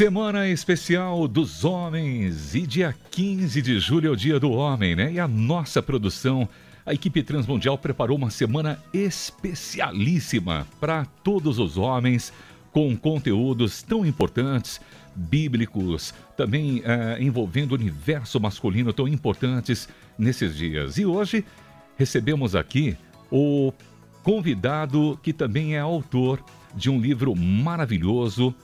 Semana especial dos homens e dia 15 de julho é o dia do homem, né? E a nossa produção, a equipe Transmundial preparou uma semana especialíssima para todos os homens, com conteúdos tão importantes, bíblicos, também eh, envolvendo o universo masculino tão importantes nesses dias. E hoje recebemos aqui o convidado que também é autor de um livro maravilhoso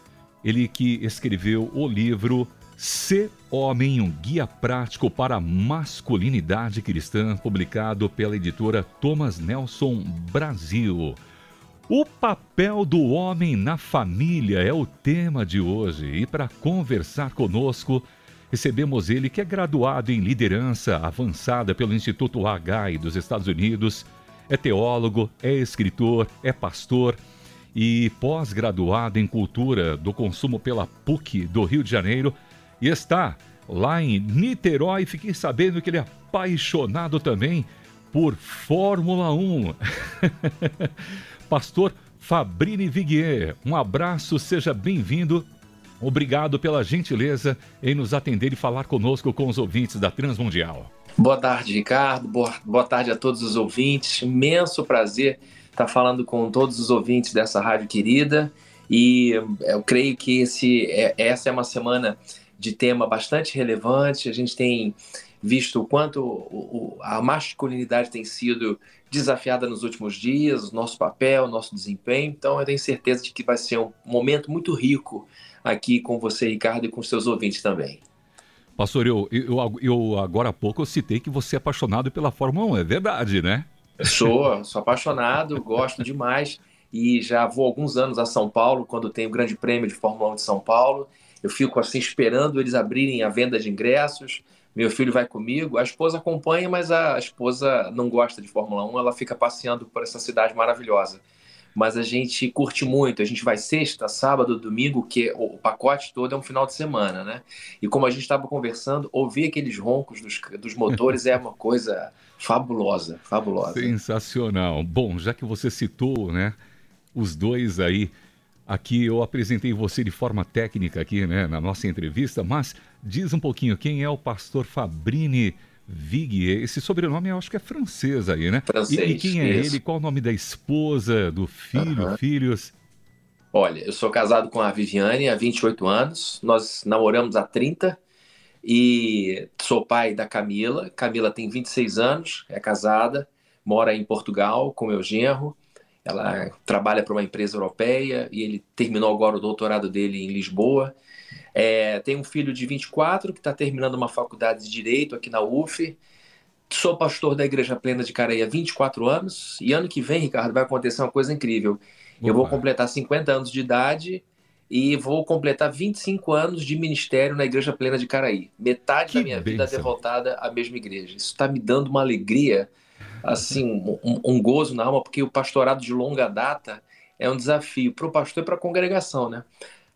ele que escreveu o livro Ser Homem, um guia prático para a masculinidade cristã, publicado pela editora Thomas Nelson Brasil. O papel do homem na família é o tema de hoje e para conversar conosco, recebemos ele que é graduado em liderança avançada pelo Instituto H dos Estados Unidos, é teólogo, é escritor, é pastor e pós-graduado em Cultura do Consumo pela PUC do Rio de Janeiro e está lá em Niterói. Fiquei sabendo que ele é apaixonado também por Fórmula 1. Pastor Fabrini Viguier, um abraço, seja bem-vindo. Obrigado pela gentileza em nos atender e falar conosco com os ouvintes da Transmundial. Boa tarde, Ricardo. Boa, boa tarde a todos os ouvintes. Imenso prazer estar falando com todos os ouvintes dessa rádio querida. E eu creio que esse, é, essa é uma semana de tema bastante relevante. A gente tem visto o quanto a masculinidade tem sido desafiada nos últimos dias, o nosso papel, o nosso desempenho. Então, eu tenho certeza de que vai ser um momento muito rico aqui com você, Ricardo, e com seus ouvintes também. Pastor, eu, eu, eu agora há pouco eu citei que você é apaixonado pela Fórmula 1, é verdade, né? Sou, sou apaixonado, gosto demais e já vou alguns anos a São Paulo quando tem o Grande Prêmio de Fórmula 1 de São Paulo. Eu fico assim esperando eles abrirem a venda de ingressos. Meu filho vai comigo, a esposa acompanha, mas a esposa não gosta de Fórmula 1, ela fica passeando por essa cidade maravilhosa. Mas a gente curte muito, a gente vai sexta, sábado, domingo, que o pacote todo é um final de semana, né? E como a gente estava conversando, ouvir aqueles roncos dos, dos motores é uma coisa fabulosa, fabulosa. Sensacional. Bom, já que você citou, né, os dois aí, aqui eu apresentei você de forma técnica aqui, né, na nossa entrevista, mas diz um pouquinho quem é o pastor Fabrini Viguier. Esse sobrenome eu acho que é francês aí, né? Francês. E, e quem é isso. ele? Qual o nome da esposa, do filho, uhum. filhos? Olha, eu sou casado com a Viviane há 28 anos. Nós namoramos há 30 e sou pai da Camila. Camila tem 26 anos, é casada, mora em Portugal com meu genro. Ela trabalha para uma empresa europeia e ele terminou agora o doutorado dele em Lisboa. É, tem um filho de 24 que está terminando uma faculdade de Direito aqui na UF. Sou pastor da Igreja Plena de Caraí há 24 anos. E ano que vem, Ricardo, vai acontecer uma coisa incrível. Eu vou completar 50 anos de idade e vou completar 25 anos de ministério na Igreja Plena de Caraí. Metade que da minha bênção. vida devotada à mesma igreja. Isso está me dando uma alegria, assim, um, um, gozo na alma, porque o pastorado de longa data é um desafio para o pastor e para a congregação, né?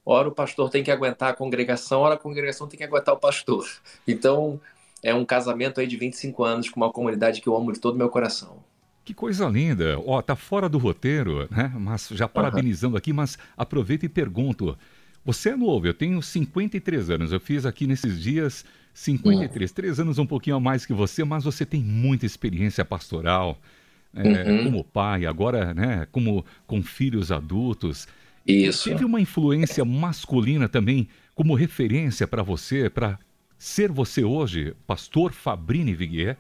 Ora o pastor tem que aguentar a congregação, ora a congregação tem que aguentar o pastor. Então, é um casamento aí de 25 anos com uma comunidade que eu amo de todo o meu coração. Que coisa linda. Ó, tá fora do roteiro, né? Mas já parabenizando uhum. aqui, mas aproveito e pergunto. Você é novo, eu tenho 53 anos. Eu fiz aqui nesses dias 53, uhum. três anos um pouquinho a mais que você, mas você tem muita experiência pastoral, é, uhum. como pai, agora, né, como com filhos adultos. Isso. Teve uma influência masculina também como referência para você, para ser você hoje, pastor Fabrini Viguier?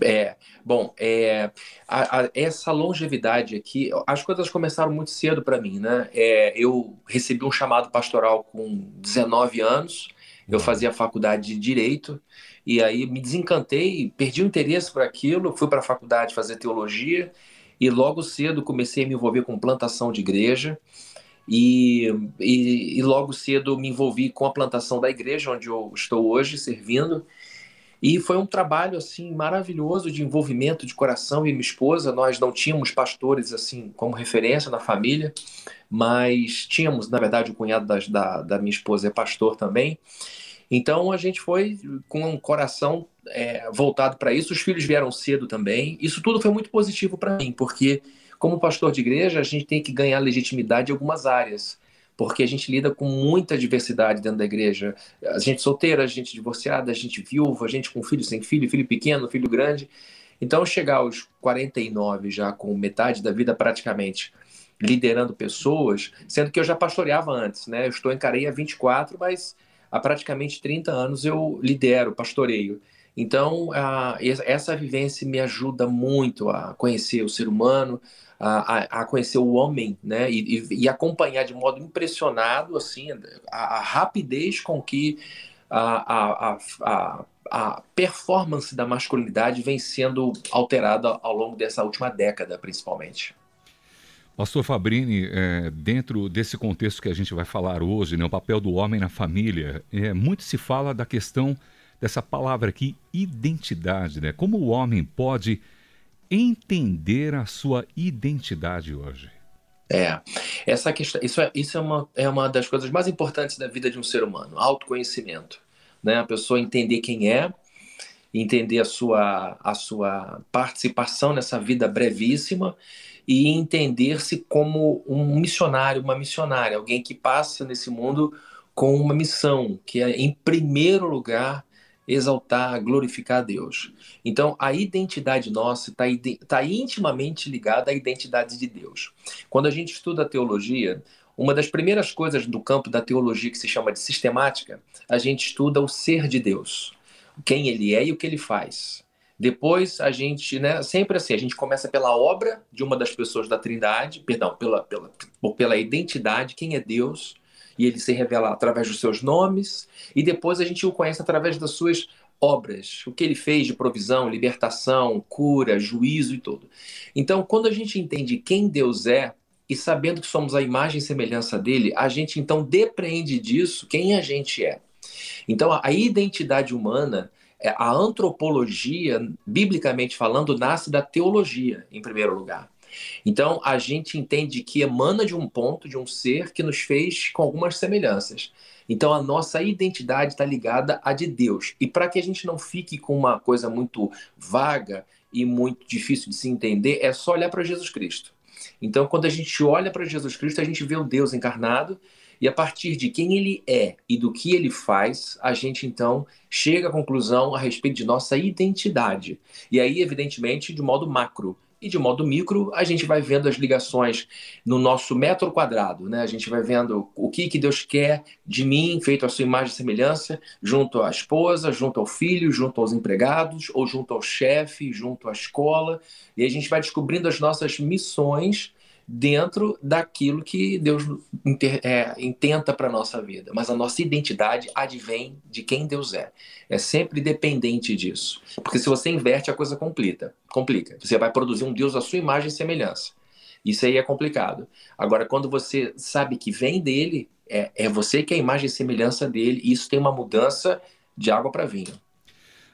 É, bom, é, a, a, essa longevidade aqui, as coisas começaram muito cedo para mim, né? É, eu recebi um chamado pastoral com 19 anos, eu fazia faculdade de Direito, e aí me desencantei, perdi o interesse por aquilo, fui para a faculdade fazer teologia, e logo cedo comecei a me envolver com plantação de igreja, e, e, e logo cedo me envolvi com a plantação da igreja, onde eu estou hoje servindo, e foi um trabalho assim maravilhoso de envolvimento de coração e minha esposa. Nós não tínhamos pastores assim como referência na família, mas tínhamos, na verdade, o cunhado da, da, da minha esposa é pastor também. Então a gente foi com um coração é, voltado para isso. Os filhos vieram cedo também. Isso tudo foi muito positivo para mim, porque como pastor de igreja a gente tem que ganhar legitimidade em algumas áreas. Porque a gente lida com muita diversidade dentro da igreja. A gente solteira, a gente divorciada, a gente viúva, a gente com filho sem filho, filho pequeno, filho grande. Então, chegar aos 49 já com metade da vida praticamente liderando pessoas, sendo que eu já pastoreava antes, né? Eu estou em Careia há 24, mas há praticamente 30 anos eu lidero, pastoreio. Então, a, essa vivência me ajuda muito a conhecer o ser humano, a, a conhecer o homem, né? E, e, e, acompanhar de modo impressionado, assim, a, a rapidez com que a, a, a, performance da masculinidade vem sendo alterada ao longo dessa última década, principalmente. Pastor Fabrini, é, dentro desse contexto que a gente vai falar hoje, né, o papel do homem na família, é, muito se fala da questão dessa palavra aqui, identidade, né? Como o homem pode entender a sua identidade hoje? É, essa questão, isso, é, isso é, uma, é uma das coisas mais importantes da vida de um ser humano, autoconhecimento. Né? A pessoa entender quem é, entender a sua, a sua participação nessa vida brevíssima e entender-se como um missionário, uma missionária, alguém que passa nesse mundo com uma missão, que é, em primeiro lugar, exaltar, glorificar a Deus. Então, a identidade nossa está tá intimamente ligada à identidade de Deus. Quando a gente estuda a teologia, uma das primeiras coisas do campo da teologia que se chama de sistemática, a gente estuda o ser de Deus, quem ele é e o que ele faz. Depois a gente, né, sempre assim, a gente começa pela obra de uma das pessoas da Trindade, perdão, pela, pela, pela identidade, quem é Deus, e ele se revela através dos seus nomes, e depois a gente o conhece através das suas obras, o que ele fez de provisão, libertação, cura, juízo e tudo. Então, quando a gente entende quem Deus é, e sabendo que somos a imagem e semelhança dele, a gente então depreende disso quem a gente é. Então, a identidade humana, é, a antropologia, biblicamente falando, nasce da teologia, em primeiro lugar. Então, a gente entende que emana de um ponto, de um ser que nos fez com algumas semelhanças. Então, a nossa identidade está ligada à de Deus. E para que a gente não fique com uma coisa muito vaga e muito difícil de se entender, é só olhar para Jesus Cristo. Então, quando a gente olha para Jesus Cristo, a gente vê o Deus encarnado e a partir de quem ele é e do que ele faz, a gente então chega à conclusão a respeito de nossa identidade. E aí, evidentemente, de modo macro e de modo micro, a gente vai vendo as ligações no nosso metro quadrado, né? A gente vai vendo o que, que Deus quer de mim, feito a sua imagem e semelhança, junto à esposa, junto ao filho, junto aos empregados, ou junto ao chefe, junto à escola. E a gente vai descobrindo as nossas missões dentro daquilo que Deus é, intenta para a nossa vida. Mas a nossa identidade advém de quem Deus é. É sempre dependente disso. Porque se você inverte, a coisa complica. complica. Você vai produzir um Deus à sua imagem e semelhança. Isso aí é complicado. Agora, quando você sabe que vem dele, é, é você que é a imagem e semelhança dele, e isso tem uma mudança de água para vinho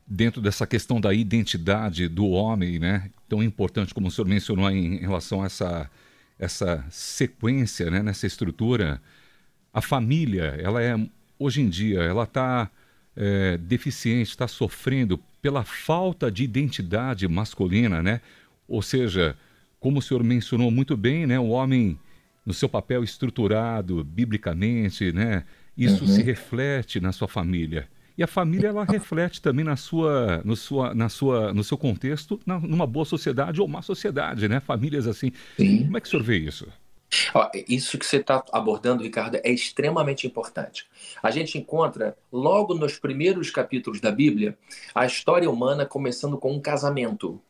dentro dessa questão da identidade do homem, né? Tão importante como o senhor mencionou em relação a essa essa sequência, né, nessa estrutura, a família, ela é hoje em dia, ela está é, deficiente, está sofrendo pela falta de identidade masculina, né? Ou seja, como o senhor mencionou muito bem, né, o homem no seu papel estruturado biblicamente, né? Isso uhum. se reflete na sua família. E a família ela reflete também na sua, no, sua, na sua, no seu contexto, na, numa boa sociedade ou má sociedade, né? Famílias assim. Sim. Como é que o senhor vê isso? Isso que você está abordando, Ricardo, é extremamente importante. A gente encontra, logo nos primeiros capítulos da Bíblia, a história humana começando com um casamento.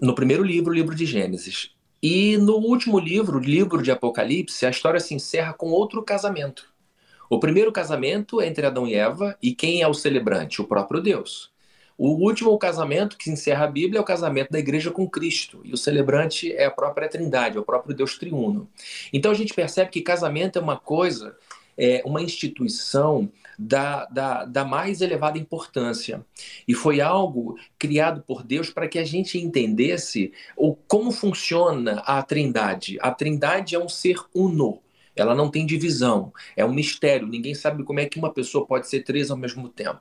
No primeiro livro, o livro de Gênesis. E no último livro, o livro de Apocalipse, a história se encerra com outro casamento. O primeiro casamento é entre Adão e Eva, e quem é o celebrante? O próprio Deus. O último casamento que encerra a Bíblia é o casamento da igreja com Cristo, e o celebrante é a própria Trindade, é o próprio Deus triuno. Então a gente percebe que casamento é uma coisa, é uma instituição da, da, da mais elevada importância. E foi algo criado por Deus para que a gente entendesse o, como funciona a Trindade. A Trindade é um ser uno ela não tem divisão, é um mistério, ninguém sabe como é que uma pessoa pode ser três ao mesmo tempo.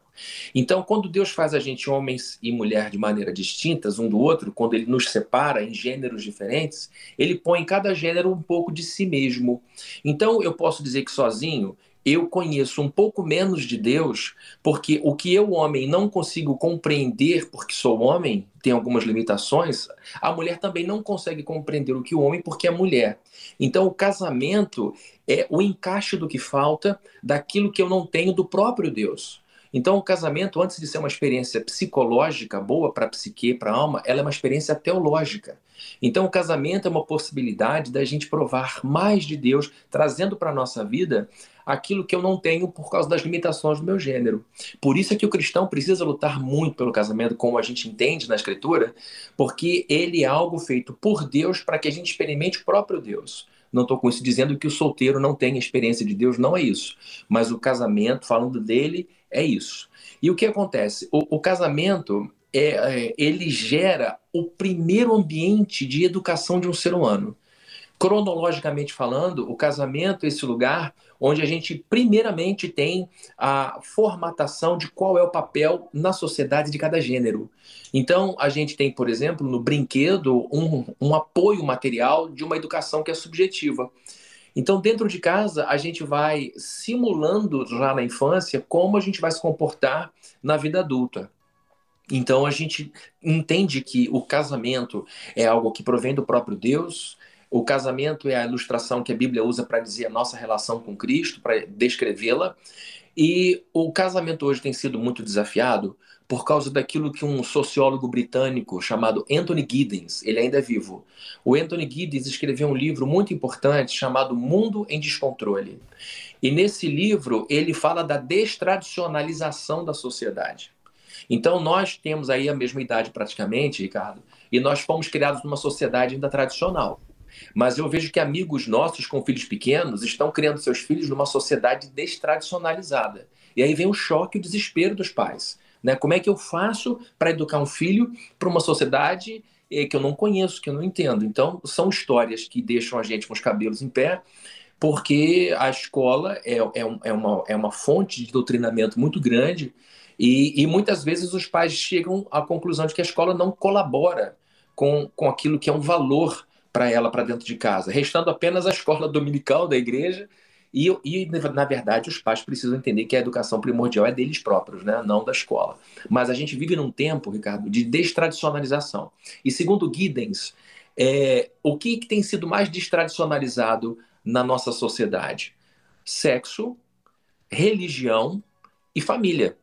Então, quando Deus faz a gente homens e mulher de maneira distintas um do outro, quando ele nos separa em gêneros diferentes, ele põe em cada gênero um pouco de si mesmo. Então, eu posso dizer que sozinho eu conheço um pouco menos de Deus, porque o que eu, homem, não consigo compreender porque sou homem, tem algumas limitações, a mulher também não consegue compreender o que o homem porque é mulher. Então, o casamento é o encaixe do que falta, daquilo que eu não tenho do próprio Deus. Então, o casamento, antes de ser uma experiência psicológica boa para a psique, para a alma, ela é uma experiência teológica. Então, o casamento é uma possibilidade da gente provar mais de Deus, trazendo para a nossa vida aquilo que eu não tenho por causa das limitações do meu gênero. Por isso é que o cristão precisa lutar muito pelo casamento, como a gente entende na Escritura, porque ele é algo feito por Deus para que a gente experimente o próprio Deus. Não estou com isso dizendo que o solteiro não tem experiência de Deus, não é isso. Mas o casamento, falando dele, é isso. E o que acontece? O, o casamento é, é, ele gera o primeiro ambiente de educação de um ser humano. Cronologicamente falando, o casamento é esse lugar onde a gente, primeiramente, tem a formatação de qual é o papel na sociedade de cada gênero. Então, a gente tem, por exemplo, no brinquedo, um, um apoio material de uma educação que é subjetiva. Então, dentro de casa, a gente vai simulando já na infância como a gente vai se comportar na vida adulta. Então, a gente entende que o casamento é algo que provém do próprio Deus, o casamento é a ilustração que a Bíblia usa para dizer a nossa relação com Cristo, para descrevê-la. E o casamento hoje tem sido muito desafiado por causa daquilo que um sociólogo britânico chamado Anthony Giddens, ele ainda é vivo. O Anthony Giddens escreveu um livro muito importante chamado Mundo em Descontrole. E nesse livro ele fala da destradicionalização da sociedade. Então nós temos aí a mesma idade praticamente, Ricardo, e nós fomos criados numa sociedade ainda tradicional. Mas eu vejo que amigos nossos com filhos pequenos estão criando seus filhos numa sociedade destradicionalizada. E aí vem o choque e o desespero dos pais. Né? Como é que eu faço para educar um filho para uma sociedade eh, que eu não conheço, que eu não entendo? Então, são histórias que deixam a gente com os cabelos em pé, porque a escola é, é, é, uma, é uma fonte de doutrinamento muito grande e, e muitas vezes os pais chegam à conclusão de que a escola não colabora com, com aquilo que é um valor para ela para dentro de casa, restando apenas a escola dominical da igreja. E, e, na verdade, os pais precisam entender que a educação primordial é deles próprios, né? não da escola. Mas a gente vive num tempo, Ricardo, de destradicionalização. E segundo Giddens, é, o que, que tem sido mais destradicionalizado na nossa sociedade? Sexo, religião e família.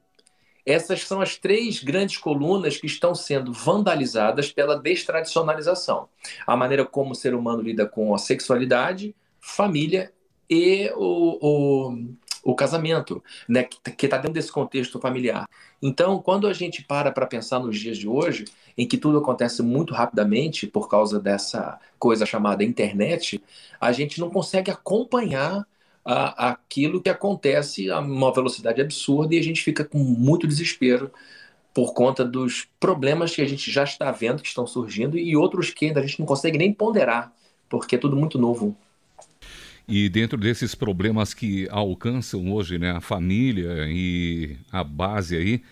Essas são as três grandes colunas que estão sendo vandalizadas pela destradicionalização. A maneira como o ser humano lida com a sexualidade, família e o, o, o casamento, né, que está dentro desse contexto familiar. Então, quando a gente para para pensar nos dias de hoje, em que tudo acontece muito rapidamente por causa dessa coisa chamada internet, a gente não consegue acompanhar a, aquilo que acontece a uma velocidade absurda e a gente fica com muito desespero por conta dos problemas que a gente já está vendo que estão surgindo e outros que ainda a gente não consegue nem ponderar, porque é tudo muito novo. E dentro desses problemas que alcançam hoje né, a família e a base aí,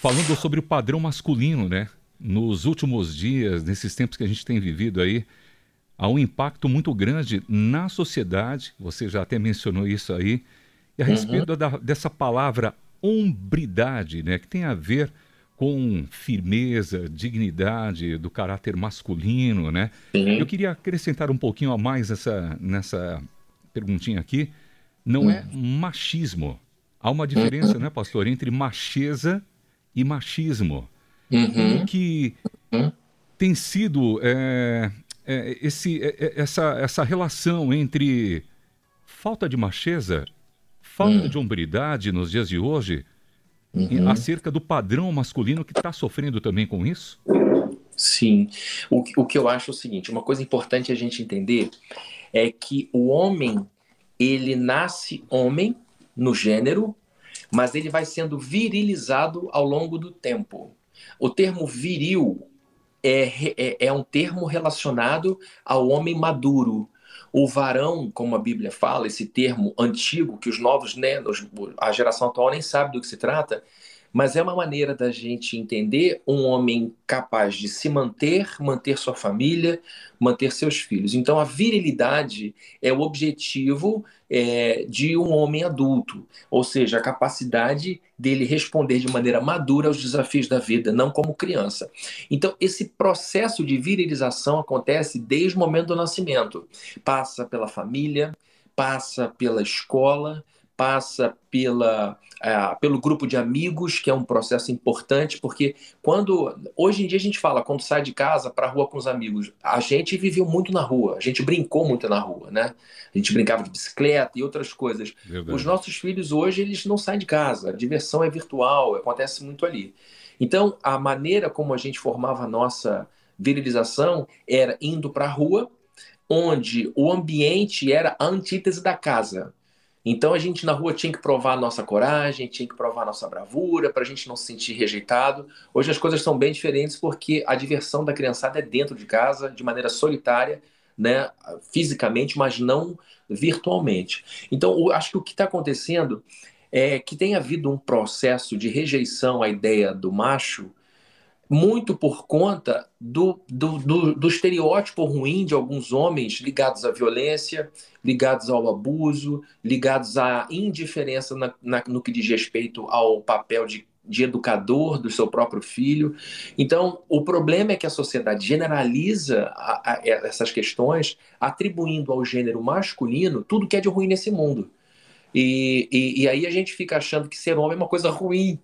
falando sobre o padrão masculino, né? Nos últimos dias, nesses tempos que a gente tem vivido aí, há um impacto muito grande na sociedade, você já até mencionou isso aí, e a uhum. respeito da, dessa palavra hombridade, né, que tem a ver com firmeza, dignidade do caráter masculino, né? Uhum. Eu queria acrescentar um pouquinho a mais essa, nessa perguntinha aqui. Não uhum. é machismo. Há uma diferença, uhum. né, pastor, entre macheza e machismo. Uhum. Que uhum. tem sido é, é, esse, é, é, essa, essa relação entre falta de macheza, falta hum. de hombridade nos dias de hoje, uhum. acerca do padrão masculino que está sofrendo também com isso? Sim. O, o que eu acho é o seguinte: uma coisa importante a gente entender é que o homem ele nasce homem no gênero, mas ele vai sendo virilizado ao longo do tempo. O termo viril é, é, é um termo relacionado ao homem maduro. o varão, como a Bíblia fala, esse termo antigo que os novos, né, a geração atual nem sabe do que se trata, mas é uma maneira da gente entender um homem capaz de se manter, manter sua família, manter seus filhos. Então, a virilidade é o objetivo é, de um homem adulto, ou seja, a capacidade dele responder de maneira madura aos desafios da vida, não como criança. Então, esse processo de virilização acontece desde o momento do nascimento. Passa pela família, passa pela escola, passa pela, é, pelo grupo de amigos, que é um processo importante, porque quando hoje em dia a gente fala, quando sai de casa para a rua com os amigos, a gente viveu muito na rua, a gente brincou muito na rua, né? A gente brincava de bicicleta e outras coisas. Verdade. Os nossos filhos hoje, eles não saem de casa, a diversão é virtual, acontece muito ali. Então, a maneira como a gente formava a nossa virilização era indo para a rua, onde o ambiente era a antítese da casa. Então a gente na rua tinha que provar a nossa coragem, tinha que provar a nossa bravura, para a gente não se sentir rejeitado. Hoje as coisas são bem diferentes porque a diversão da criançada é dentro de casa, de maneira solitária, né, fisicamente, mas não virtualmente. Então acho que o que está acontecendo é que tem havido um processo de rejeição à ideia do macho muito por conta do, do, do, do, estereótipo ruim de alguns homens ligados à violência, ligados ao abuso, ligados à indiferença na, na, no que diz respeito ao papel de, de educador do seu próprio filho. Então, o problema é que a sociedade generaliza a, a, essas questões, atribuindo ao gênero masculino tudo que é de ruim nesse mundo. E, e, e aí a gente fica achando que ser homem é uma coisa ruim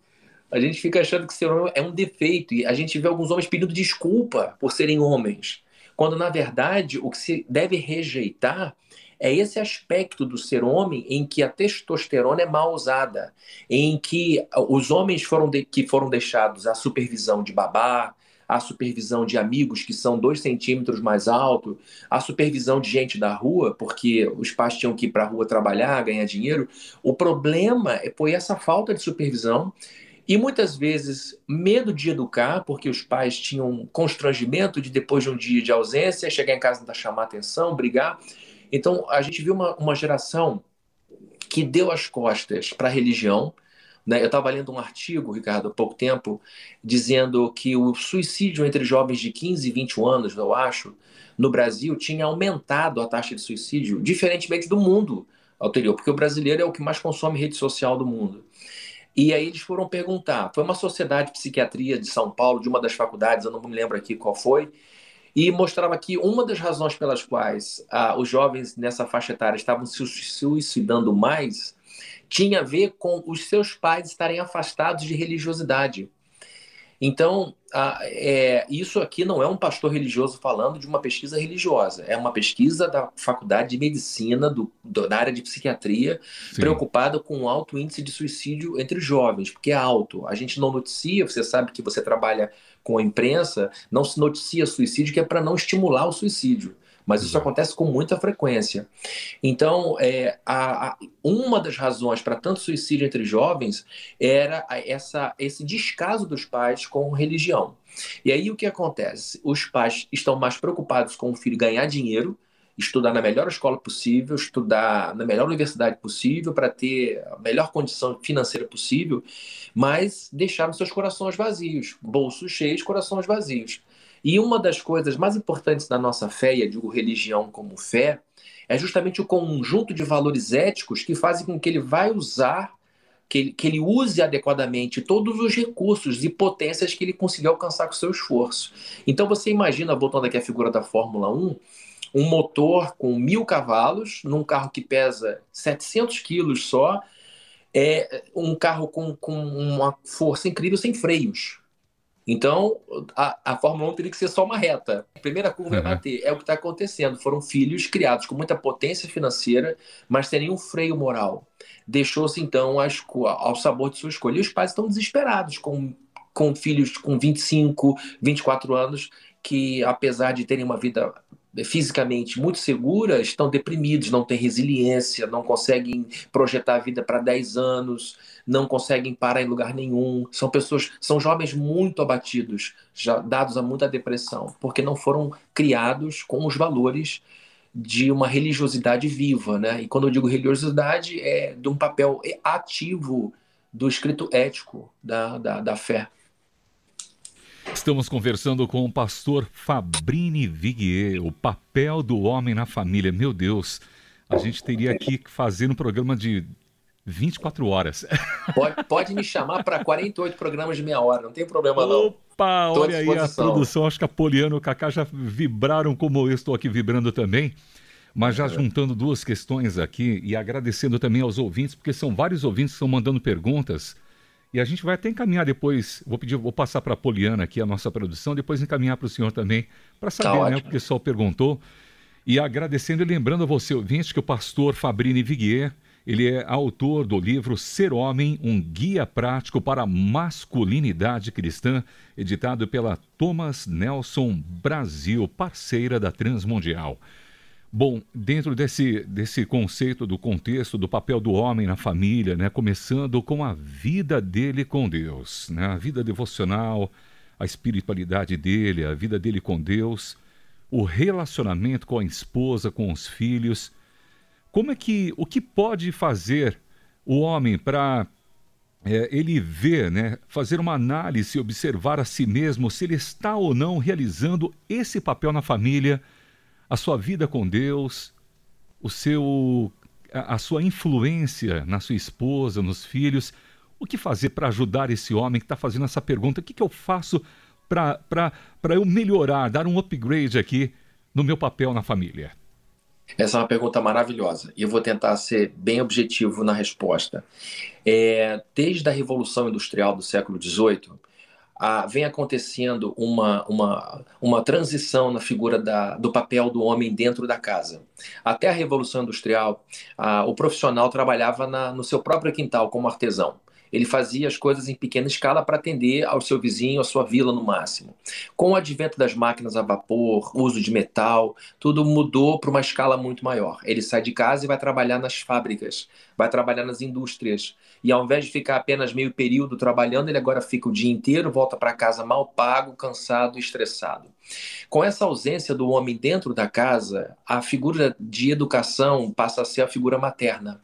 a gente fica achando que ser homem é um defeito e a gente vê alguns homens pedindo desculpa por serem homens, quando na verdade o que se deve rejeitar é esse aspecto do ser homem em que a testosterona é mal usada, em que os homens foram de, que foram deixados à supervisão de babá, à supervisão de amigos que são dois centímetros mais altos, à supervisão de gente da rua, porque os pais tinham que ir para a rua trabalhar, ganhar dinheiro. O problema foi essa falta de supervisão e muitas vezes, medo de educar, porque os pais tinham constrangimento de, depois de um dia de ausência, chegar em casa e chamar atenção, brigar. Então, a gente viu uma, uma geração que deu as costas para a religião. Né? Eu estava lendo um artigo, Ricardo, há pouco tempo, dizendo que o suicídio entre jovens de 15 e 21 anos, eu acho, no Brasil, tinha aumentado a taxa de suicídio, diferentemente do mundo anterior, porque o brasileiro é o que mais consome rede social do mundo. E aí eles foram perguntar. Foi uma sociedade de psiquiatria de São Paulo, de uma das faculdades, eu não me lembro aqui qual foi, e mostrava que uma das razões pelas quais ah, os jovens nessa faixa etária estavam se suicidando mais tinha a ver com os seus pais estarem afastados de religiosidade. Então, a, é, isso aqui não é um pastor religioso falando de uma pesquisa religiosa, é uma pesquisa da Faculdade de Medicina, do, do da área de psiquiatria, Sim. preocupada com o alto índice de suicídio entre jovens, porque é alto. A gente não noticia, você sabe que você trabalha com a imprensa, não se noticia suicídio, que é para não estimular o suicídio mas isso acontece com muita frequência. Então, é, a, a, uma das razões para tanto suicídio entre jovens era essa, esse descaso dos pais com religião. E aí o que acontece? Os pais estão mais preocupados com o filho ganhar dinheiro, estudar na melhor escola possível, estudar na melhor universidade possível para ter a melhor condição financeira possível, mas deixaram seus corações vazios, bolsos cheios, corações vazios. E uma das coisas mais importantes da nossa fé, e eu digo religião como fé, é justamente o conjunto de valores éticos que fazem com que ele vai usar, que ele, que ele use adequadamente todos os recursos e potências que ele conseguiu alcançar com seu esforço. Então você imagina, voltando aqui a figura da Fórmula 1, um motor com mil cavalos, num carro que pesa 700 quilos só, é um carro com, com uma força incrível sem freios. Então, a, a Fórmula 1 teria que ser só uma reta. A primeira curva uhum. é bater. É o que está acontecendo. Foram filhos criados com muita potência financeira, mas sem nenhum freio moral. Deixou-se, então, ao sabor de sua escolha. E os pais estão desesperados com, com filhos com 25, 24 anos, que, apesar de terem uma vida fisicamente muito seguras estão deprimidos, não têm resiliência, não conseguem projetar a vida para 10 anos, não conseguem parar em lugar nenhum. São pessoas, são jovens muito abatidos, já dados a muita depressão, porque não foram criados com os valores de uma religiosidade viva, né? E quando eu digo religiosidade, é de um papel ativo do escrito ético da, da, da fé. Estamos conversando com o pastor Fabrini Viguier, o papel do homem na família. Meu Deus, a gente teria aqui que fazer um programa de 24 horas. Pode, pode me chamar para 48 programas de meia hora, não tem problema não. Opa, olha aí a produção. Acho que a Poliano e o Cacá já vibraram como eu estou aqui vibrando também. Mas já é. juntando duas questões aqui e agradecendo também aos ouvintes, porque são vários ouvintes que estão mandando perguntas. E a gente vai até encaminhar depois, vou pedir, vou passar para a Poliana aqui a nossa produção, depois encaminhar para o senhor também, para tá saber tá né, o que o pessoal perguntou. E agradecendo e lembrando a você, ouvinte, que o pastor Fabrini Viguier, ele é autor do livro Ser Homem, um guia prático para a masculinidade cristã, editado pela Thomas Nelson Brasil, parceira da Transmundial. Bom, dentro desse, desse conceito do contexto do papel do homem na família, né, começando com a vida dele com Deus, né, a vida devocional, a espiritualidade dele, a vida dele com Deus, o relacionamento com a esposa, com os filhos. Como é que o que pode fazer o homem para é, ele ver, né, fazer uma análise, observar a si mesmo se ele está ou não realizando esse papel na família? A sua vida com Deus, o seu a, sua influência na sua esposa, nos filhos. O que fazer para ajudar esse homem que está fazendo essa pergunta? O que, que eu faço para eu melhorar, dar um upgrade aqui no meu papel na família? Essa é uma pergunta maravilhosa e eu vou tentar ser bem objetivo na resposta. É, desde a Revolução Industrial do século XVIII, vem acontecendo uma, uma, uma transição na figura da, do papel do homem dentro da casa. Até a Revolução Industrial, o profissional trabalhava na, no seu próprio quintal como artesão. Ele fazia as coisas em pequena escala para atender ao seu vizinho, à sua vila no máximo. Com o advento das máquinas a vapor, uso de metal, tudo mudou para uma escala muito maior. Ele sai de casa e vai trabalhar nas fábricas, vai trabalhar nas indústrias. E ao invés de ficar apenas meio período trabalhando, ele agora fica o dia inteiro, volta para casa mal pago, cansado estressado. Com essa ausência do homem dentro da casa, a figura de educação passa a ser a figura materna.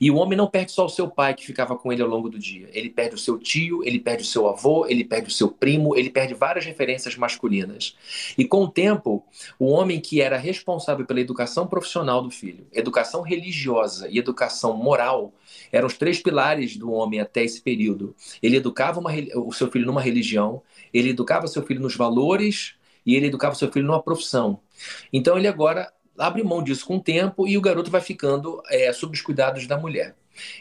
E o homem não perde só o seu pai que ficava com ele ao longo do dia. Ele perde o seu tio, ele perde o seu avô, ele perde o seu primo, ele perde várias referências masculinas. E com o tempo, o homem que era responsável pela educação profissional do filho, educação religiosa e educação moral, eram os três pilares do homem até esse período. Ele educava uma, o seu filho numa religião, ele educava seu filho nos valores e ele educava seu filho numa profissão. Então ele agora abre mão disso com o tempo e o garoto vai ficando é, sob os cuidados da mulher.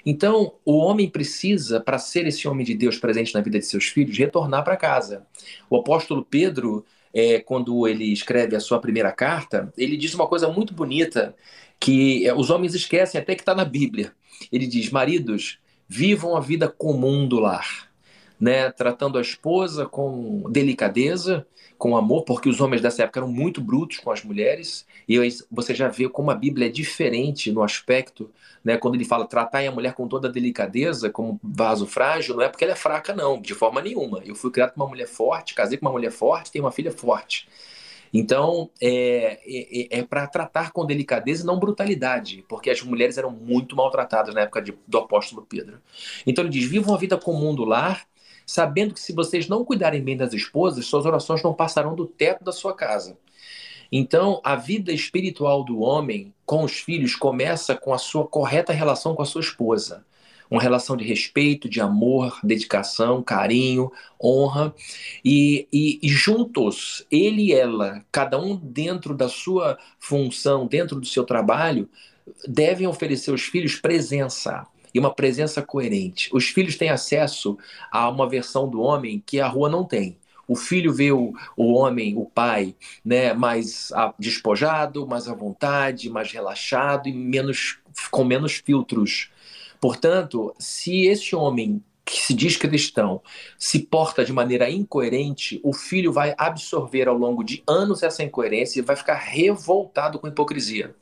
Então, o homem precisa, para ser esse homem de Deus presente na vida de seus filhos, retornar para casa. O apóstolo Pedro, é, quando ele escreve a sua primeira carta, ele diz uma coisa muito bonita que é, os homens esquecem até que está na Bíblia. Ele diz: Maridos, vivam a vida comum do lar, né? tratando a esposa com delicadeza com amor, porque os homens dessa época eram muito brutos com as mulheres, e você já vê como a Bíblia é diferente no aspecto, né, quando ele fala tratar a mulher com toda delicadeza, como vaso frágil, não é porque ela é fraca, não, de forma nenhuma. Eu fui criado com uma mulher forte, casei com uma mulher forte, tenho uma filha forte. Então, é, é, é para tratar com delicadeza e não brutalidade, porque as mulheres eram muito maltratadas na época de, do apóstolo Pedro. Então, ele diz: vivam a vida comum do lar sabendo que se vocês não cuidarem bem das esposas, suas orações não passarão do teto da sua casa. Então, a vida espiritual do homem com os filhos começa com a sua correta relação com a sua esposa. Uma relação de respeito, de amor, dedicação, carinho, honra. E, e, e juntos, ele e ela, cada um dentro da sua função, dentro do seu trabalho, devem oferecer aos filhos presença e uma presença coerente. Os filhos têm acesso a uma versão do homem que a rua não tem. O filho vê o, o homem, o pai, né, mais despojado, mais à vontade, mais relaxado e menos com menos filtros. Portanto, se esse homem que se diz cristão se porta de maneira incoerente, o filho vai absorver ao longo de anos essa incoerência e vai ficar revoltado com a hipocrisia.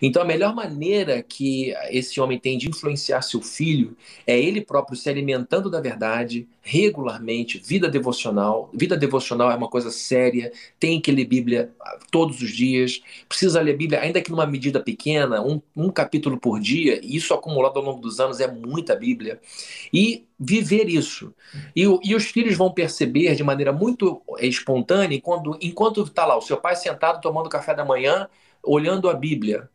Então, a melhor maneira que esse homem tem de influenciar seu filho é ele próprio se alimentando da verdade regularmente, vida devocional. Vida devocional é uma coisa séria, tem que ler Bíblia todos os dias, precisa ler Bíblia, ainda que numa medida pequena, um, um capítulo por dia, e isso acumulado ao longo dos anos é muita Bíblia. E viver isso. E, e, os filhos vão perceber de maneira muito espontânea quando, enquanto está lá o seu pai sentado tomando café da manhã, olhando a Bíblia.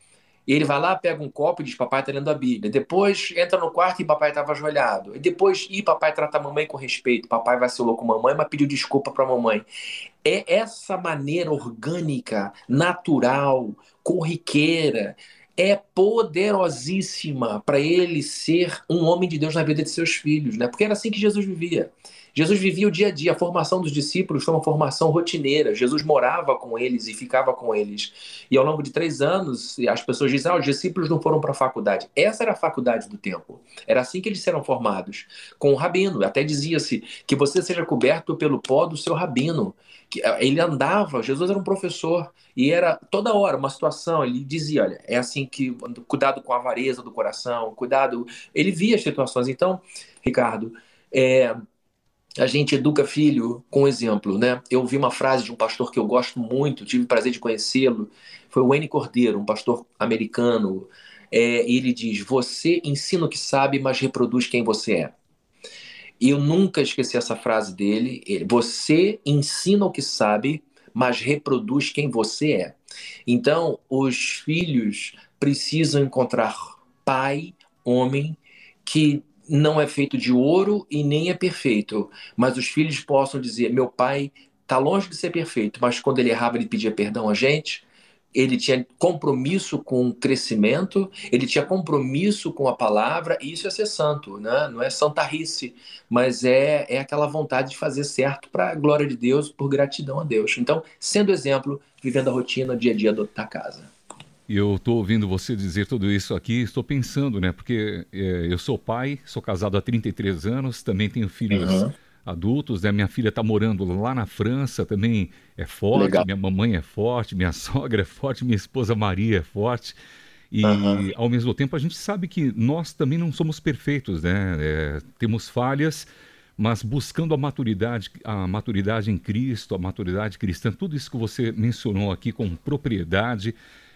E ele vai lá, pega um copo e diz: Papai está lendo a Bíblia. Depois entra no quarto e papai estava ajoelhado. E depois, e papai trata a mamãe com respeito. Papai vacilou com a mamãe, mas pediu desculpa para a mamãe. É essa maneira orgânica, natural, corriqueira, é poderosíssima para ele ser um homem de Deus na vida de seus filhos, né? Porque era assim que Jesus vivia. Jesus vivia o dia a dia, a formação dos discípulos foi uma formação rotineira. Jesus morava com eles e ficava com eles. E ao longo de três anos, as pessoas dizem: ah, os discípulos não foram para a faculdade. Essa era a faculdade do tempo. Era assim que eles eram formados, com o rabino. Até dizia-se que você seja coberto pelo pó do seu rabino. Eh, ele andava, Jesus era um professor, e era toda hora uma situação. Ele dizia: olha, é assim que. Cuidado com a avareza do coração, cuidado. Ele via as situações. Então, Ricardo, é a gente educa filho com exemplo, né? Eu vi uma frase de um pastor que eu gosto muito, tive o prazer de conhecê-lo, foi o Wayne Cordeiro, um pastor americano. É, ele diz: Você ensina o que sabe, mas reproduz quem você é. E eu nunca esqueci essa frase dele. Você ensina o que sabe, mas reproduz quem você é. Então, os filhos precisam encontrar pai, homem, que não é feito de ouro e nem é perfeito, mas os filhos possam dizer: meu pai está longe de ser perfeito, mas quando ele errava, ele pedia perdão a gente. Ele tinha compromisso com o crescimento, ele tinha compromisso com a palavra, e isso é ser santo, né? não é santarrice, mas é, é aquela vontade de fazer certo para a glória de Deus, por gratidão a Deus. Então, sendo exemplo, vivendo a rotina, dia a dia da casa. E eu estou ouvindo você dizer tudo isso aqui, estou pensando, né? Porque é, eu sou pai, sou casado há 33 anos, também tenho filhos uhum. adultos, né? Minha filha está morando lá na França, também é forte, Legal. minha mamãe é forte, minha sogra é forte, minha esposa Maria é forte. E uhum. ao mesmo tempo a gente sabe que nós também não somos perfeitos, né? É, temos falhas, mas buscando a maturidade, a maturidade em Cristo, a maturidade cristã, tudo isso que você mencionou aqui com propriedade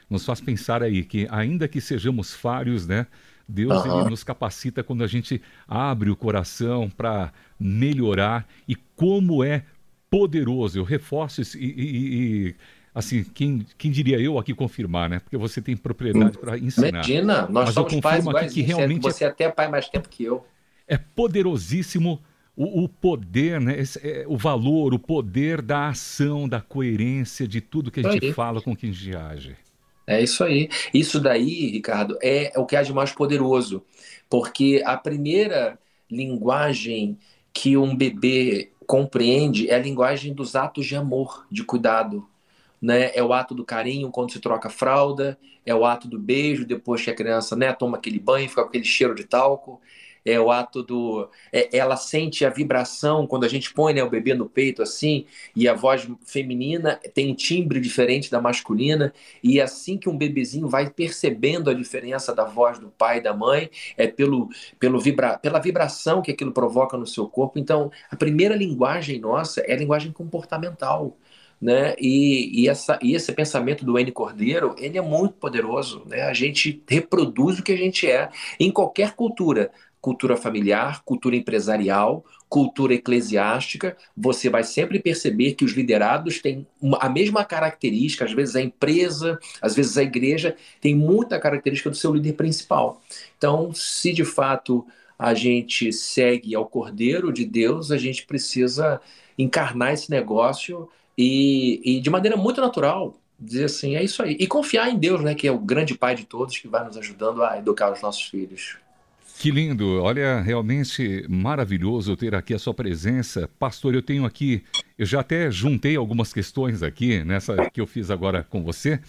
nos faz pensar aí que, ainda que sejamos falhos, né? Deus uhum. ele nos capacita quando a gente abre o coração para melhorar e como é poderoso. Eu reforço isso e, e, e, assim, quem, quem diria eu aqui confirmar, né? Porque você tem propriedade para ensinar. Imagina, nós Mas somos pais iguais, que realmente você é, até é pai mais tempo que eu. É poderosíssimo o, o poder, né? Esse, é, o valor, o poder da ação, da coerência de tudo que a gente fala com quem a gente age. É isso aí. Isso daí, Ricardo, é o que há de mais poderoso, porque a primeira linguagem que um bebê compreende é a linguagem dos atos de amor, de cuidado. Né? É o ato do carinho quando se troca a fralda, é o ato do beijo depois que a criança né, toma aquele banho, fica com aquele cheiro de talco, é o ato do. É, ela sente a vibração quando a gente põe né, o bebê no peito assim, e a voz feminina tem um timbre diferente da masculina, e é assim que um bebezinho vai percebendo a diferença da voz do pai e da mãe, é pelo, pelo vibra, pela vibração que aquilo provoca no seu corpo. Então, a primeira linguagem nossa é a linguagem comportamental. Né? E, e, essa, e esse pensamento do N Cordeiro, ele é muito poderoso, né? A gente reproduz o que a gente é em qualquer cultura, cultura familiar, cultura empresarial, cultura eclesiástica, você vai sempre perceber que os liderados têm uma, a mesma característica, às vezes a empresa, às vezes a igreja, tem muita característica do seu líder principal. Então, se de fato a gente segue ao Cordeiro de Deus, a gente precisa encarnar esse negócio e, e de maneira muito natural, dizer assim, é isso aí. E confiar em Deus, né, que é o grande Pai de todos, que vai nos ajudando a educar os nossos filhos. Que lindo, olha, realmente maravilhoso ter aqui a sua presença. Pastor, eu tenho aqui, eu já até juntei algumas questões aqui, nessa que eu fiz agora com você,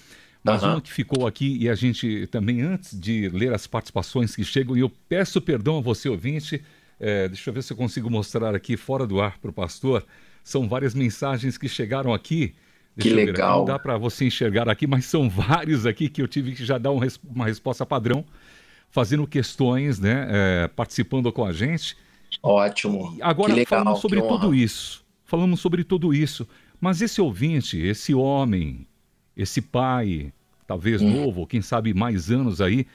mas uhum. uma que ficou aqui e a gente também, antes de ler as participações que chegam, e eu peço perdão a você, ouvinte, é, deixa eu ver se eu consigo mostrar aqui fora do ar para o pastor, são várias mensagens que chegaram aqui Deixa que legal. Não dá para você enxergar aqui, mas são vários aqui que eu tive que já dar um, uma resposta padrão, fazendo questões, né? É, participando com a gente. Ótimo. E agora falando sobre tudo isso, falamos sobre tudo isso, mas esse ouvinte, esse homem, esse pai, talvez hum. novo, quem sabe mais anos aí,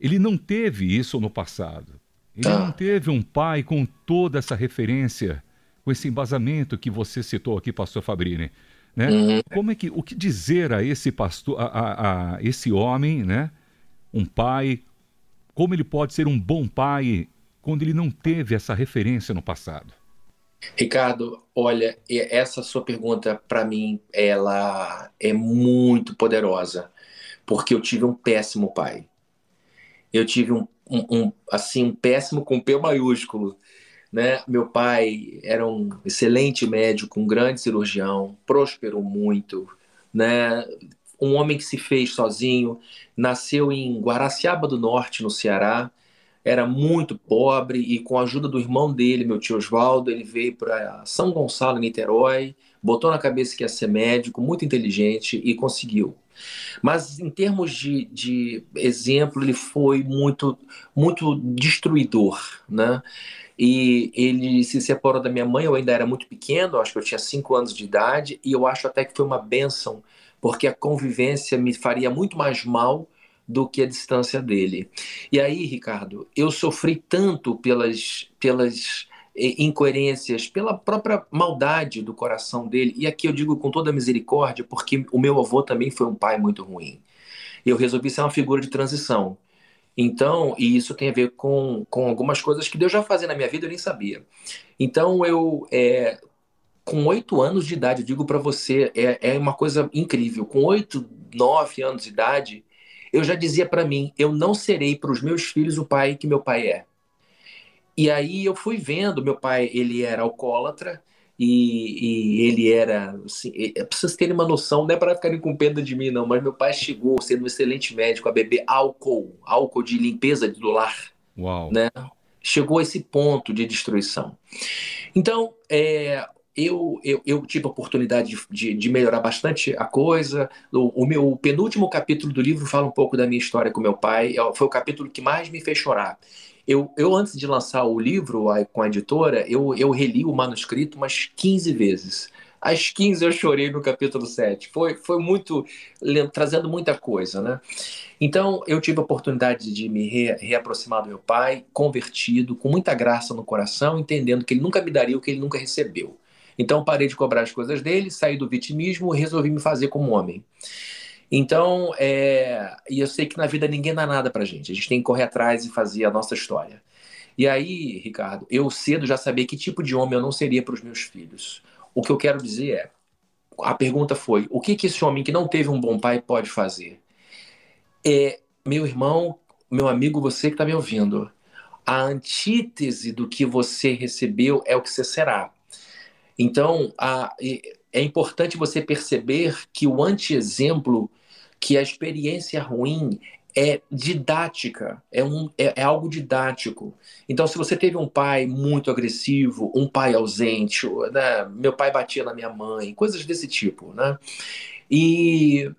ele não teve isso no passado. Ele ah. não teve um pai com toda essa referência, com esse embasamento que você citou aqui, pastor Fabrini. Né? Uhum. Como é que o que dizer a esse pastor, a, a, a, esse homem, né? Um pai, como ele pode ser um bom pai quando ele não teve essa referência no passado? Ricardo, olha, essa sua pergunta para mim ela é muito poderosa, porque eu tive um péssimo pai. Eu tive um, um, um assim um péssimo com P maiúsculo. Né? Meu pai era um excelente médico, um grande cirurgião, prosperou muito, né? Um homem que se fez sozinho, nasceu em Guaraciaba do Norte, no Ceará, era muito pobre e com a ajuda do irmão dele, meu tio Oswaldo, ele veio para São Gonçalo, Niterói, botou na cabeça que ia ser médico, muito inteligente e conseguiu. Mas em termos de, de exemplo, ele foi muito, muito destruidor, né? E ele se separou da minha mãe, eu ainda era muito pequeno, acho que eu tinha cinco anos de idade, e eu acho até que foi uma benção, porque a convivência me faria muito mais mal do que a distância dele. E aí, Ricardo, eu sofri tanto pelas, pelas eh, incoerências, pela própria maldade do coração dele, e aqui eu digo com toda misericórdia, porque o meu avô também foi um pai muito ruim. Eu resolvi ser uma figura de transição. Então, e isso tem a ver com, com algumas coisas que Deus já fazia na minha vida, eu nem sabia. Então, eu, é, com oito anos de idade, eu digo para você, é, é uma coisa incrível. Com oito, nove anos de idade, eu já dizia para mim, eu não serei para os meus filhos o pai que meu pai é. E aí eu fui vendo, meu pai, ele era alcoólatra, e, e, ele era, assim, é preciso ter uma noção, não é para ficarem com pena de mim, não, mas meu pai chegou, sendo um excelente médico, a beber álcool, álcool de limpeza do lar. Uau. Né? Chegou a esse ponto de destruição. Então, é, eu, eu, eu, tive a oportunidade de, de, de, melhorar bastante a coisa. O, o, meu penúltimo capítulo do livro fala um pouco da minha história com meu pai. É, foi o capítulo que mais me fez chorar. Eu, eu antes de lançar o livro com a editora, eu, eu reli o manuscrito umas 15 vezes. Às 15 eu chorei no capítulo 7. Foi, foi muito, trazendo muita coisa, né? Então, eu tive a oportunidade de me re, reaproximar do meu pai, convertido, com muita graça no coração, entendendo que ele nunca me daria o que ele nunca recebeu. Então parei de cobrar as coisas dele, saí do vitimismo e resolvi me fazer como homem. Então, é... e eu sei que na vida ninguém dá nada pra gente. A gente tem que correr atrás e fazer a nossa história. E aí, Ricardo, eu cedo já sabia que tipo de homem eu não seria para os meus filhos. O que eu quero dizer é, a pergunta foi, o que que esse homem que não teve um bom pai pode fazer? É, meu irmão, meu amigo, você que está me ouvindo, a antítese do que você recebeu é o que você será. Então, a, é importante você perceber que o anti-exemplo, que a experiência ruim é didática, é, um, é, é, algo didático. Então, se você teve um pai muito agressivo, um pai ausente, né? meu pai batia na minha mãe, coisas desse tipo, né? E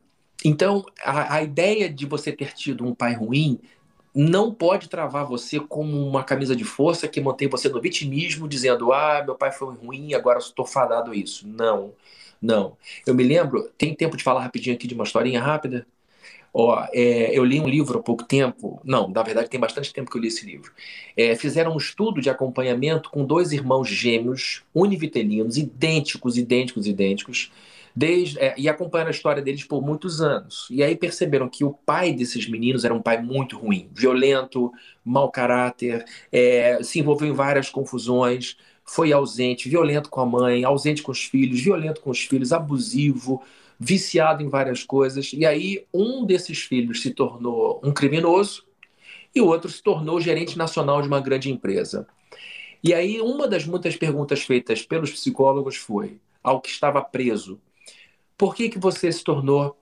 então a, a ideia de você ter tido um pai ruim não pode travar você como uma camisa de força que mantém você no vitimismo, dizendo: ah, meu pai foi ruim, agora estou fadado isso. Não, não. Eu me lembro, tem tempo de falar rapidinho aqui de uma historinha rápida? Ó, é, eu li um livro há pouco tempo, não, na verdade tem bastante tempo que eu li esse livro. É, fizeram um estudo de acompanhamento com dois irmãos gêmeos, univitelinos, idênticos, idênticos, idênticos, desde, é, e acompanharam a história deles por muitos anos. E aí perceberam que o pai desses meninos era um pai muito ruim, violento, mau caráter, é, se envolveu em várias confusões, foi ausente, violento com a mãe, ausente com os filhos, violento com os filhos, abusivo, viciado em várias coisas. E aí um desses filhos se tornou um criminoso e o outro se tornou gerente nacional de uma grande empresa. E aí uma das muitas perguntas feitas pelos psicólogos foi ao que estava preso por que, que você se tornou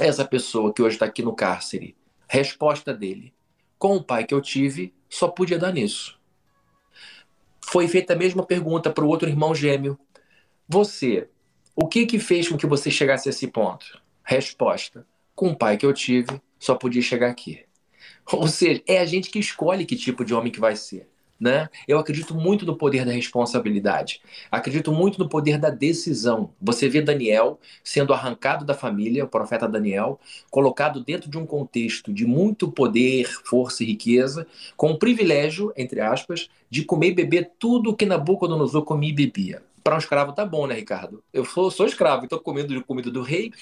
essa pessoa que hoje está aqui no cárcere? Resposta dele: Com o pai que eu tive, só podia dar nisso. Foi feita a mesma pergunta para o outro irmão gêmeo. Você O que que fez com que você chegasse a esse ponto? Resposta: com o pai que eu tive, só podia chegar aqui. Ou seja, é a gente que escolhe que tipo de homem que vai ser. Né? Eu acredito muito no poder da responsabilidade. Acredito muito no poder da decisão. Você vê Daniel sendo arrancado da família, o profeta Daniel, colocado dentro de um contexto de muito poder, força e riqueza, com o privilégio, entre aspas, de comer e beber tudo que Nabucodonosor comia e bebia para um escravo tá bom, né, Ricardo? Eu sou, sou escravo, estou comendo de comida do rei,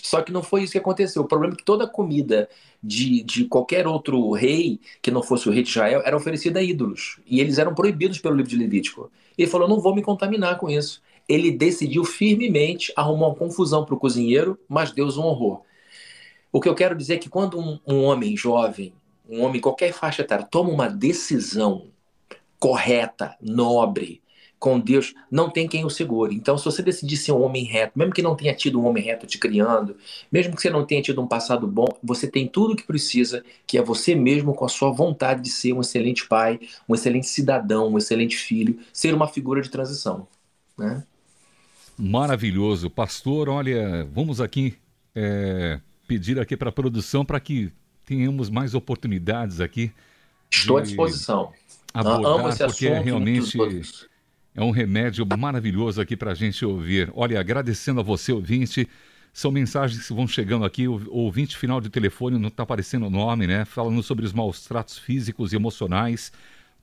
só que não foi isso que aconteceu. O problema é que toda comida de, de qualquer outro rei, que não fosse o rei de Israel, era oferecida a ídolos. E eles eram proibidos pelo livro de Levítico. Ele falou: não vou me contaminar com isso. Ele decidiu firmemente arrumar uma confusão para o cozinheiro, mas Deus o honrou. O que eu quero dizer é que quando um, um homem jovem, um homem qualquer faixa etária, toma uma decisão correta, nobre, com Deus, não tem quem o segure. Então, se você decidir ser um homem reto, mesmo que não tenha tido um homem reto te criando, mesmo que você não tenha tido um passado bom, você tem tudo o que precisa, que é você mesmo com a sua vontade de ser um excelente pai, um excelente cidadão, um excelente filho, ser uma figura de transição. Né? Maravilhoso. Pastor, olha, vamos aqui é, pedir aqui para a produção para que tenhamos mais oportunidades aqui. Estou à disposição. Abordar, Amo esse porque assunto, realmente é um remédio maravilhoso aqui para a gente ouvir. Olha, agradecendo a você, ouvinte. São mensagens que vão chegando aqui. O ouvinte final de telefone não está aparecendo o nome, né? Falando sobre os maus tratos físicos e emocionais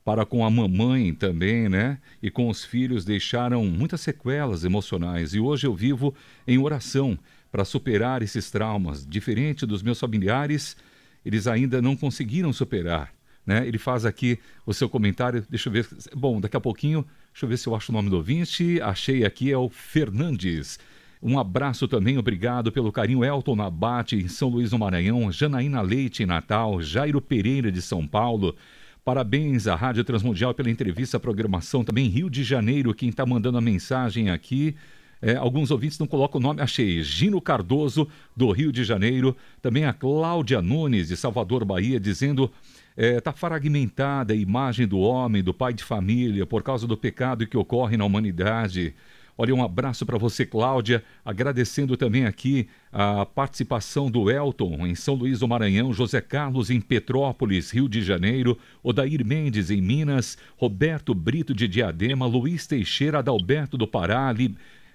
para com a mamãe também, né? E com os filhos deixaram muitas sequelas emocionais. E hoje eu vivo em oração para superar esses traumas. Diferente dos meus familiares, eles ainda não conseguiram superar. Né? Ele faz aqui o seu comentário. Deixa eu ver. Bom, daqui a pouquinho Deixa eu ver se eu acho o nome do ouvinte. Achei aqui, é o Fernandes. Um abraço também, obrigado pelo carinho. Elton Nabate, em São Luís do Maranhão. Janaína Leite, em Natal. Jairo Pereira, de São Paulo. Parabéns à Rádio Transmundial pela entrevista, programação. Também Rio de Janeiro, quem está mandando a mensagem aqui. É, alguns ouvintes não colocam o nome, achei. Gino Cardoso, do Rio de Janeiro. Também a Cláudia Nunes, de Salvador, Bahia, dizendo Está é, tá fragmentada a imagem do homem, do pai de família, por causa do pecado que ocorre na humanidade. Olha, um abraço para você, Cláudia. Agradecendo também aqui a participação do Elton em São Luís do Maranhão, José Carlos em Petrópolis, Rio de Janeiro, Odair Mendes em Minas, Roberto Brito de Diadema, Luiz Teixeira Adalberto do Pará,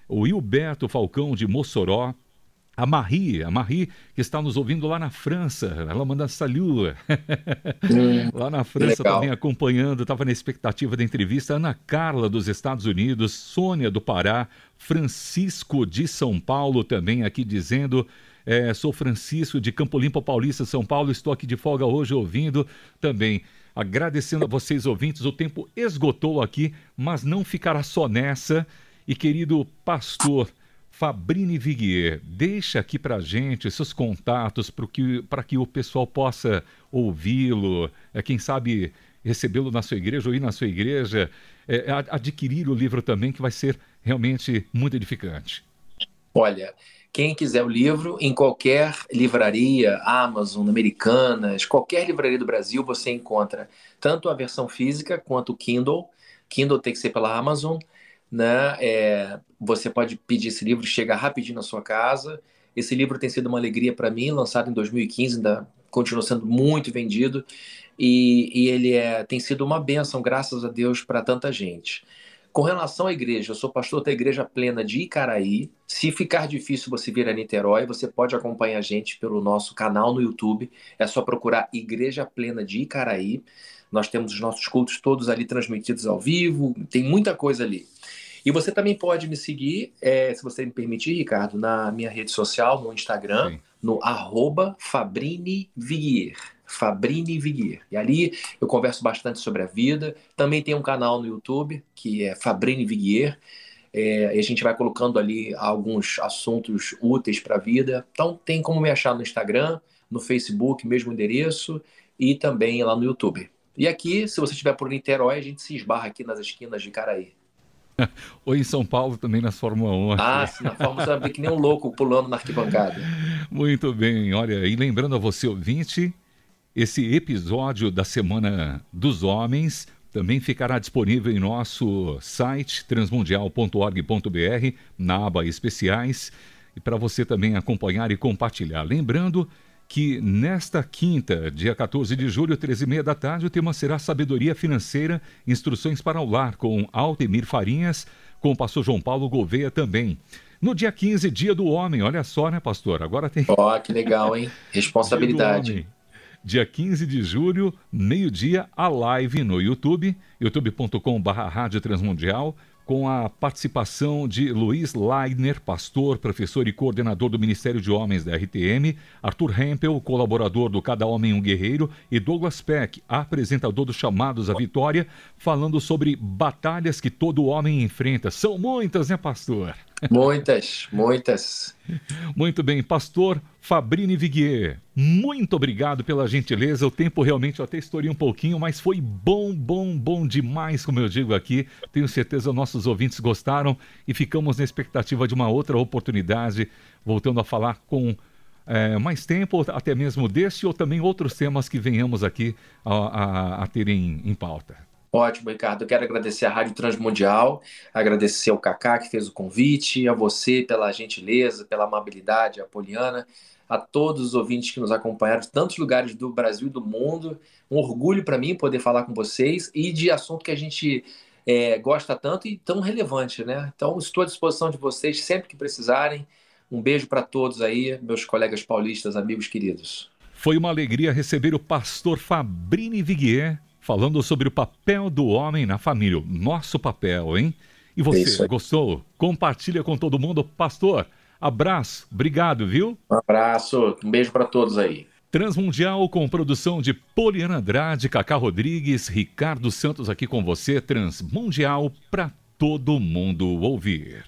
o Hilberto Falcão de Mossoró, a Marie, a Marie que está nos ouvindo lá na França, ela manda salut. Hum, lá na França legal. também acompanhando, estava na expectativa da entrevista. Ana Carla dos Estados Unidos, Sônia do Pará, Francisco de São Paulo também aqui dizendo. É, sou Francisco de Campo Limpo Paulista, São Paulo. Estou aqui de folga hoje ouvindo também. Agradecendo a vocês, ouvintes. O tempo esgotou aqui, mas não ficará só nessa. E querido pastor, Fabrini Viguier, deixa aqui para gente seus contatos para que, que o pessoal possa ouvi-lo, é, quem sabe recebê-lo na sua igreja ou ir na sua igreja, é, adquirir o livro também, que vai ser realmente muito edificante. Olha, quem quiser o livro, em qualquer livraria, Amazon, Americanas, qualquer livraria do Brasil, você encontra tanto a versão física quanto o Kindle. Kindle tem que ser pela Amazon né? É, você pode pedir esse livro, chega rapidinho na sua casa. Esse livro tem sido uma alegria para mim, lançado em 2015, ainda continua sendo muito vendido e, e ele é, tem sido uma bênção, graças a Deus, para tanta gente. Com relação à igreja, eu sou pastor da Igreja Plena de Icaraí. Se ficar difícil você vir a Niterói, você pode acompanhar a gente pelo nosso canal no YouTube. É só procurar Igreja Plena de Icaraí. Nós temos os nossos cultos todos ali transmitidos ao vivo, tem muita coisa ali. E você também pode me seguir, é, se você me permitir, Ricardo, na minha rede social, no Instagram, Sim. no arroba Fabrini Viguier. Fabrini Viguier. E ali eu converso bastante sobre a vida. Também tem um canal no YouTube, que é Fabrini Viguier. É, e a gente vai colocando ali alguns assuntos úteis para a vida. Então tem como me achar no Instagram, no Facebook, mesmo endereço, e também lá no YouTube. E aqui, se você estiver por Niterói, a gente se esbarra aqui nas esquinas de Caraí. Ou em São Paulo também na Fórmula 1. Ah, sim, na Fórmula 1 você vai ver que nem um louco pulando na arquibancada. Muito bem, olha, e lembrando a você, ouvinte, esse episódio da Semana dos Homens também ficará disponível em nosso site transmundial.org.br, na aba especiais, e para você também acompanhar e compartilhar. Lembrando que nesta quinta, dia 14 de julho, 13h30 da tarde, o tema será Sabedoria Financeira, Instruções para o Lar, com Altemir Farinhas, com o pastor João Paulo Gouveia também. No dia 15, Dia do Homem, olha só, né, pastor? Agora tem. Ó, oh, que legal, hein? Responsabilidade. Dia, dia 15 de julho, meio-dia, a live no YouTube, youtube.com.br Rádio Transmundial com a participação de Luiz Leidner, pastor, professor e coordenador do Ministério de Homens da RTM, Arthur Hempel, colaborador do Cada Homem um Guerreiro, e Douglas Peck, apresentador dos Chamados à Vitória, falando sobre batalhas que todo homem enfrenta. São muitas, né, pastor? Muitas, muitas. Muito bem, pastor Fabrini Viguier, muito obrigado pela gentileza. O tempo realmente eu até estourei um pouquinho, mas foi bom, bom, bom demais, como eu digo aqui. Tenho certeza nossos ouvintes gostaram e ficamos na expectativa de uma outra oportunidade, voltando a falar com é, mais tempo, até mesmo desse ou também outros temas que venhamos aqui a, a, a ter em, em pauta. Ótimo, Ricardo. Eu quero agradecer a Rádio Transmundial, agradecer ao Kaká que fez o convite, a você pela gentileza, pela amabilidade, a Poliana, a todos os ouvintes que nos acompanharam de tantos lugares do Brasil e do mundo. Um orgulho para mim poder falar com vocês e de assunto que a gente é, gosta tanto e tão relevante, né? Então, estou à disposição de vocês sempre que precisarem. Um beijo para todos aí, meus colegas paulistas, amigos queridos. Foi uma alegria receber o pastor Fabrini Viguier falando sobre o papel do homem na família. Nosso papel, hein? E você, gostou? Compartilha com todo mundo. Pastor, abraço, obrigado, viu? Um abraço, um beijo para todos aí. Transmundial com produção de Poliana Andrade, Cacá Rodrigues, Ricardo Santos aqui com você. Transmundial para todo mundo ouvir.